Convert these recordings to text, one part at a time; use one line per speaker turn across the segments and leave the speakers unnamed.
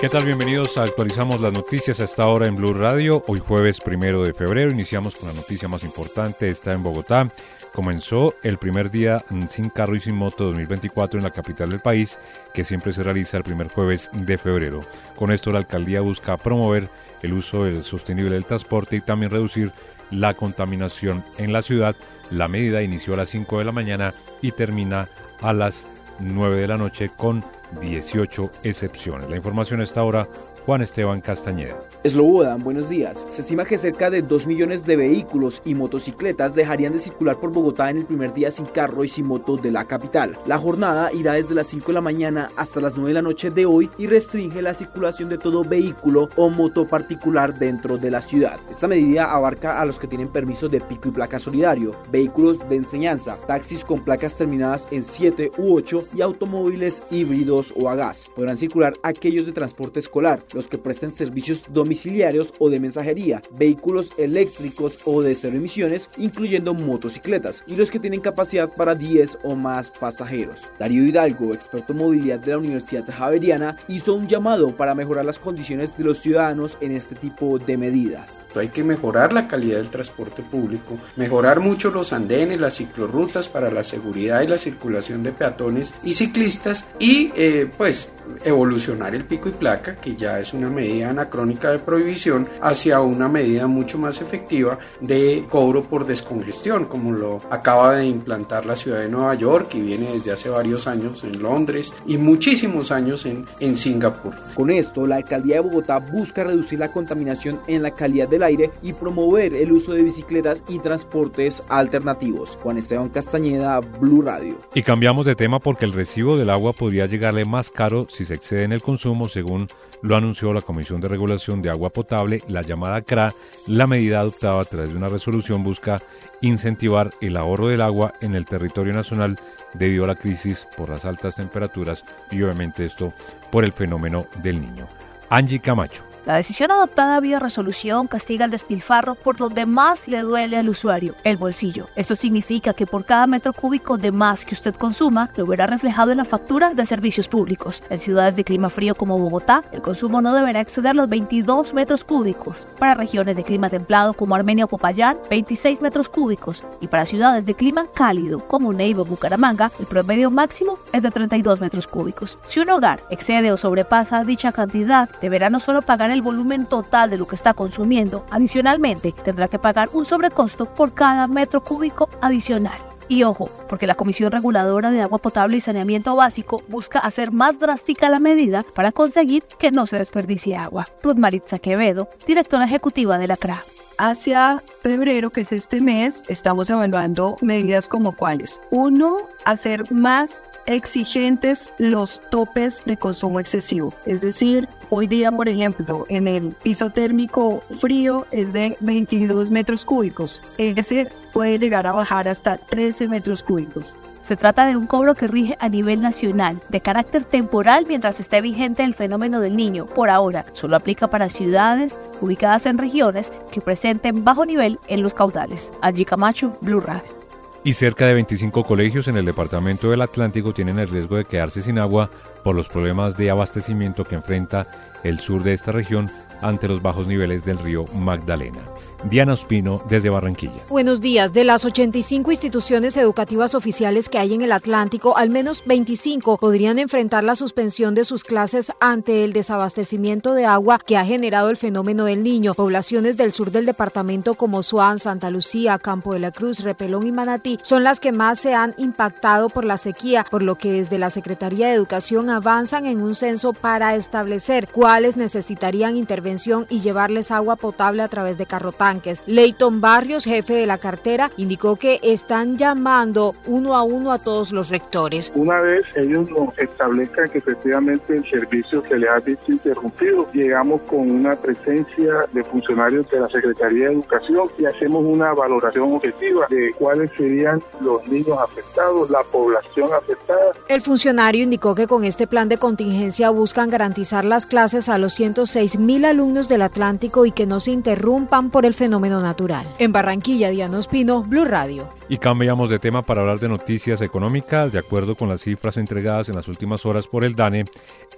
¿Qué tal? Bienvenidos a Actualizamos las Noticias a esta hora en Blue Radio. Hoy jueves primero de febrero iniciamos con la noticia más importante. Está en Bogotá. Comenzó el primer día sin carro y sin moto 2024 en la capital del país, que siempre se realiza el primer jueves de febrero. Con esto la alcaldía busca promover el uso del sostenible del transporte y también reducir la contaminación en la ciudad. La medida inició a las 5 de la mañana y termina a las 9 de la noche con 18 excepciones. La información está ahora Juan Esteban Castañeda.
Eslobodan, buenos días. Se estima que cerca de 2 millones de vehículos y motocicletas dejarían de circular por Bogotá en el primer día sin carro y sin moto de la capital. La jornada irá desde las 5 de la mañana hasta las 9 de la noche de hoy y restringe la circulación de todo vehículo o moto particular dentro de la ciudad. Esta medida abarca a los que tienen permiso de pico y placa solidario, vehículos de enseñanza, taxis con placas terminadas en 7 u 8 y automóviles híbridos o a gas. Podrán circular aquellos de transporte escolar, los que presten servicios domiciliarios o de mensajería, vehículos eléctricos o de cero emisiones, incluyendo motocicletas, y los que tienen capacidad para 10 o más pasajeros. Darío Hidalgo, experto en movilidad de la Universidad Javeriana, hizo un llamado para mejorar las condiciones de los ciudadanos en este tipo de medidas.
Hay que mejorar la calidad del transporte público, mejorar mucho los andenes, las ciclorrutas para la seguridad y la circulación de peatones y ciclistas y eh, pues evolucionar el pico y placa, que ya es una medida anacrónica de prohibición, hacia una medida mucho más efectiva de cobro por descongestión, como lo acaba de implantar la ciudad de Nueva York y viene desde hace varios años en Londres y muchísimos años en, en Singapur.
Con esto, la alcaldía de Bogotá busca reducir la contaminación en la calidad del aire y promover el uso de bicicletas y transportes alternativos. Juan Esteban Castañeda, Blue Radio.
Y cambiamos de tema porque el recibo del agua podría llegarle más caro si se excede en el consumo, según lo anunció la Comisión de Regulación de Agua Potable, la llamada CRA. La medida adoptada a través de una resolución busca incentivar el ahorro del agua en el territorio nacional debido a la crisis por las altas temperaturas y obviamente esto por el fenómeno del niño. Angie Camacho.
La decisión adoptada vía resolución castiga el despilfarro por donde más le duele al usuario, el bolsillo. Esto significa que por cada metro cúbico de más que usted consuma, lo verá reflejado en la factura de servicios públicos. En ciudades de clima frío como Bogotá, el consumo no deberá exceder los 22 metros cúbicos. Para regiones de clima templado como Armenia o Popayán, 26 metros cúbicos. Y para ciudades de clima cálido como Neiva o Bucaramanga, el promedio máximo es de 32 metros cúbicos. Si un hogar excede o sobrepasa dicha cantidad, deberá no solo pagar el volumen total de lo que está consumiendo. Adicionalmente, tendrá que pagar un sobrecosto por cada metro cúbico adicional. Y ojo, porque la Comisión Reguladora de Agua Potable y Saneamiento Básico busca hacer más drástica la medida para conseguir que no se desperdicie agua. Ruth Maritza Quevedo, directora ejecutiva de la CRA.
Hacia febrero, que es este mes, estamos evaluando medidas como cuáles. Uno, hacer más exigentes los topes de consumo excesivo. Es decir, hoy día, por ejemplo, en el piso térmico frío es de 22 metros cúbicos. Ese puede llegar a bajar hasta 13 metros cúbicos.
Se trata de un cobro que rige a nivel nacional, de carácter temporal mientras esté vigente el fenómeno del niño. Por ahora, solo aplica para ciudades ubicadas en regiones que presenten bajo nivel en los caudales. Allí Camacho, Blue Radio
y cerca de 25 colegios en el departamento del Atlántico tienen el riesgo de quedarse sin agua por los problemas de abastecimiento que enfrenta el sur de esta región ante los bajos niveles del río Magdalena. Diana Ospino desde Barranquilla.
Buenos días. De las 85 instituciones educativas oficiales que hay en el Atlántico, al menos 25 podrían enfrentar la suspensión de sus clases ante el desabastecimiento de agua que ha generado el fenómeno del niño. Poblaciones del sur del departamento como Suán, Santa Lucía, Campo de la Cruz, Repelón y Manatí son las que más se han impactado por la sequía, por lo que desde la Secretaría de Educación avanzan en un censo para establecer cuáles necesitarían intervención y llevarles agua potable a través de carrotanques Leighton Barrios, jefe de la cartera, indicó que están llamando uno a uno a todos los rectores.
Una vez ellos nos establezcan que efectivamente el servicio se les ha visto interrumpido, llegamos con una presencia de funcionarios de la Secretaría de Educación y hacemos una valoración objetiva de cuáles serían los niños afectados, la población afectada.
El funcionario indicó que con este plan de contingencia buscan garantizar las clases a los 106 mil alumnos alumnos del Atlántico y que no se interrumpan por el fenómeno natural. En Barranquilla, Diana Ospino, Blue Radio.
Y cambiamos de tema para hablar de noticias económicas. De acuerdo con las cifras entregadas en las últimas horas por el DANE,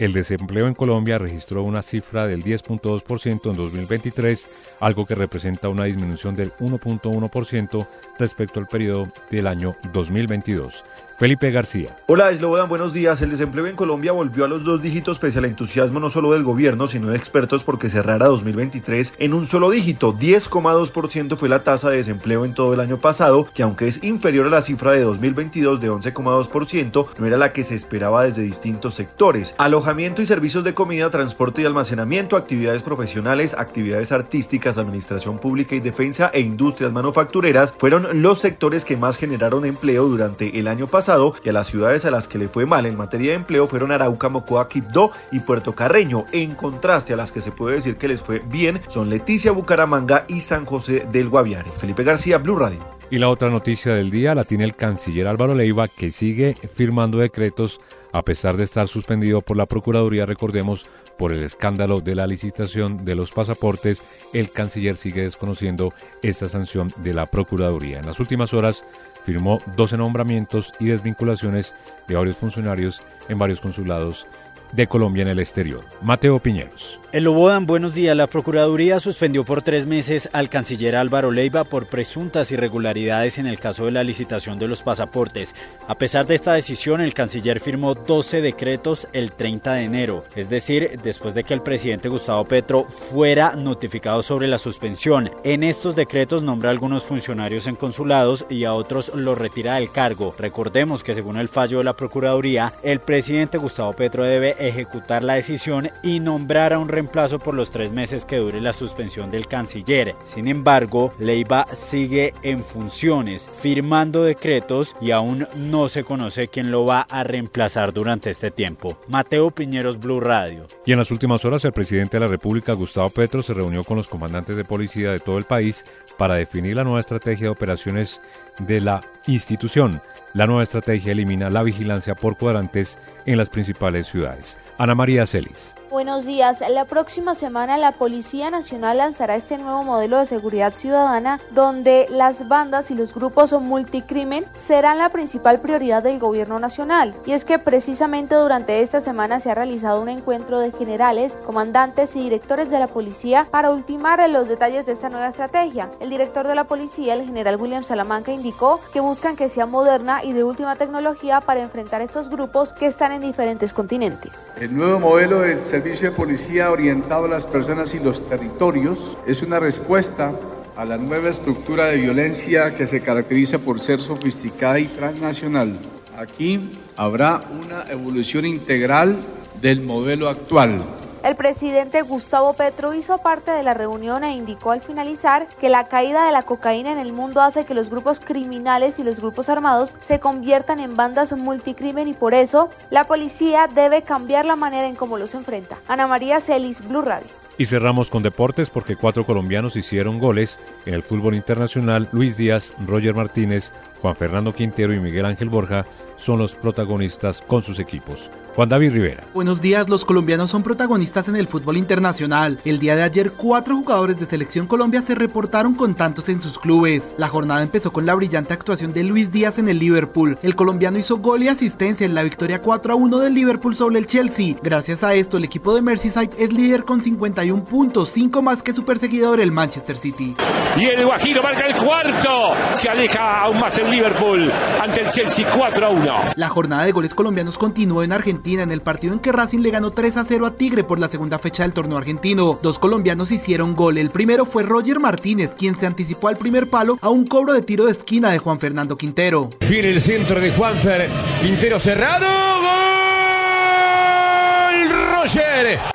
el desempleo en Colombia registró una cifra del 10.2% en 2023, algo que representa una disminución del 1.1% respecto al periodo del año 2022. Felipe García.
Hola, Eslobodan, buenos días. El desempleo en Colombia volvió a los dos dígitos pese al entusiasmo no solo del gobierno, sino de expertos porque cerrara 2023 en un solo dígito. 10,2% fue la tasa de desempleo en todo el año pasado, que aunque es inferior a la cifra de 2022 de 11,2%, no era la que se esperaba desde distintos sectores. Y servicios de comida, transporte y almacenamiento, actividades profesionales, actividades artísticas, administración pública y defensa e industrias manufactureras fueron los sectores que más generaron empleo durante el año pasado y a las ciudades a las que le fue mal en materia de empleo fueron Arauca, Mocoa, Quibdó y Puerto Carreño. En contraste a las que se puede decir que les fue bien son Leticia, Bucaramanga y San José del Guaviare. Felipe García, Blue Radio.
Y la otra noticia del día la tiene el canciller Álvaro Leiva, que sigue firmando decretos a pesar de estar suspendido por la Procuraduría, recordemos, por el escándalo de la licitación de los pasaportes, el canciller sigue desconociendo esta sanción de la Procuraduría. En las últimas horas firmó 12 nombramientos y desvinculaciones de varios funcionarios en varios consulados de Colombia en el exterior. Mateo Piñeros.
El Lobodan, buenos días. La Procuraduría suspendió por tres meses al canciller Álvaro Leiva por presuntas irregularidades en el caso de la licitación de los pasaportes. A pesar de esta decisión, el canciller firmó 12 decretos el 30 de enero, es decir, después de que el presidente Gustavo Petro fuera notificado sobre la suspensión. En estos decretos nombra a algunos funcionarios en consulados y a otros los retira del cargo. Recordemos que según el fallo de la Procuraduría, el presidente Gustavo Petro debe ejecutar la decisión y nombrar a un reemplazo por los tres meses que dure la suspensión del canciller. Sin embargo, Leiva sigue en funciones, firmando decretos y aún no se conoce quién lo va a reemplazar durante este tiempo. Mateo Piñeros, Blue Radio.
Y en las últimas horas, el presidente de la República, Gustavo Petro, se reunió con los comandantes de policía de todo el país para definir la nueva estrategia de operaciones de la institución. La nueva estrategia elimina la vigilancia por cuadrantes en las principales ciudades. Ana María Celis.
Buenos días. La próxima semana la Policía Nacional lanzará este nuevo modelo de seguridad ciudadana donde las bandas y los grupos multicrimen serán la principal prioridad del gobierno nacional. Y es que precisamente durante esta semana se ha realizado un encuentro de generales, comandantes y directores de la policía para ultimar los detalles de esta nueva estrategia. El director de la policía, el general William Salamanca, indicó que buscan que sea moderna y de última tecnología para enfrentar estos grupos que están en diferentes continentes.
El nuevo modelo del servicio de policía orientado a las personas y los territorios es una respuesta a la nueva estructura de violencia que se caracteriza por ser sofisticada y transnacional. Aquí habrá una evolución integral del modelo actual
el presidente Gustavo Petro hizo parte de la reunión e indicó al finalizar que la caída de la cocaína en el mundo hace que los grupos criminales y los grupos armados se conviertan en bandas multicrimen y por eso la policía debe cambiar la manera en cómo los enfrenta. Ana María Celis, Blue Radio.
Y cerramos con deportes porque cuatro colombianos hicieron goles en el fútbol internacional. Luis Díaz, Roger Martínez, Juan Fernando Quintero y Miguel Ángel Borja son los protagonistas con sus equipos. Juan David Rivera.
Buenos días, los colombianos son protagonistas en el fútbol internacional. El día de ayer, cuatro jugadores de Selección Colombia se reportaron con tantos en sus clubes. La jornada empezó con la brillante actuación de Luis Díaz en el Liverpool. El colombiano hizo gol y asistencia en la victoria 4 a 1 del Liverpool sobre el Chelsea. Gracias a esto, el equipo de Merseyside es líder con 51 puntos, 5 más que su perseguidor, el Manchester City.
Y el Guajiro marca el cuarto. Se aleja aún más el Liverpool ante el Chelsea 4 a 1.
La jornada de goles colombianos continuó en Argentina en el partido en que Racing le ganó 3 a 0 a Tigre por la segunda fecha del torneo argentino. Dos colombianos hicieron gol. El primero fue Roger Martínez, quien se anticipó al primer palo a un cobro de tiro de esquina de Juan Fernando Quintero.
Viene el centro de Juanfer. Quintero cerrado.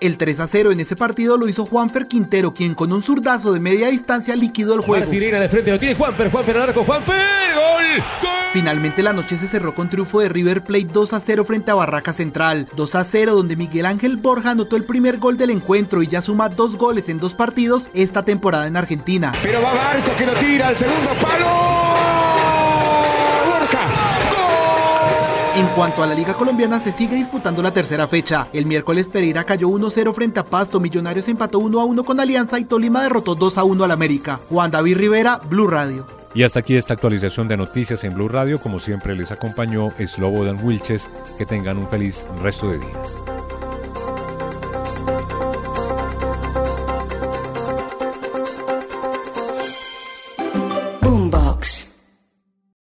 El 3 a 0 en ese partido lo hizo Juanfer Quintero, quien con un zurdazo de media distancia liquidó el juego.
Martirena de frente lo tiene Juanfer, Juanfer al arco, Juanfer, gol, gol.
Finalmente la noche se cerró con triunfo de River Plate 2 a 0 frente a Barraca Central. 2 a 0 donde Miguel Ángel Borja anotó el primer gol del encuentro y ya suma dos goles en dos partidos esta temporada en Argentina.
Pero va Barco que lo tira al segundo palo.
En cuanto a la Liga Colombiana, se sigue disputando la tercera fecha. El miércoles Pereira cayó 1-0 frente a Pasto, Millonarios empató 1-1 con Alianza y Tolima derrotó 2-1 al América. Juan David Rivera, Blue Radio.
Y hasta aquí esta actualización de noticias en Blue Radio. Como siempre les acompañó Slobodan Wilches. Que tengan un feliz resto de día.